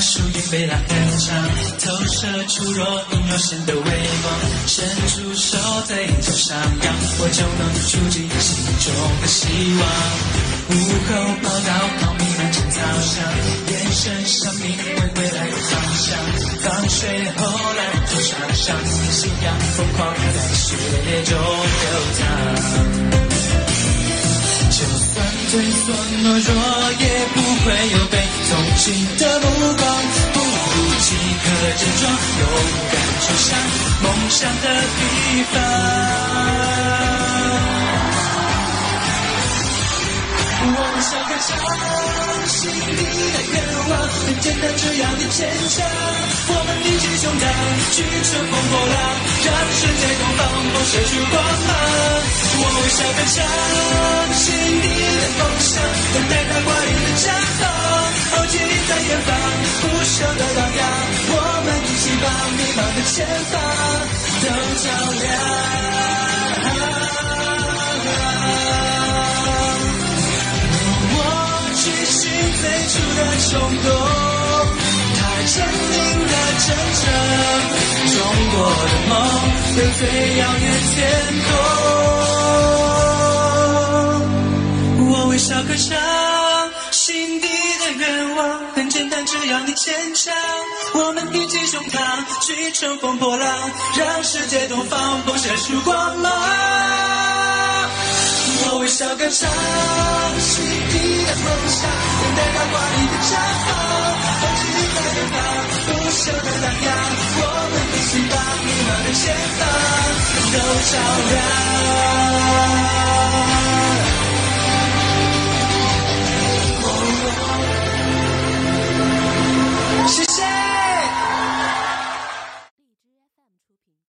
飞浪很长，投射出若隐若现的微光，伸出手在眼角上扬，我就能触及心中的希望。午后报道跑弥漫成操场，眼神像命为未来的方向。放学后来球场上，信仰疯狂在血液中流淌。就算退缩懦弱，也不会有被同情的目光。不如即刻振作，勇敢冲向梦想的地方。我们像个唱，心里的愿望很简单，只要你坚强。我们挺起胸膛，去乘风破浪，让世界东方。放射出光芒。我们像个唱，前方都照亮。我追寻最初的冲动，它坚定的真诚，中国的梦的最遥远天空。我微笑歌唱，愿望很简单，只要你坚强。我们挺起胸膛，去乘风破浪，让世界东方放射出光芒。我微笑歌唱，是你的梦想，等待它挂你的绽放，风景在远方，不朽的荡漾。我们一起把迷茫的前方都照亮。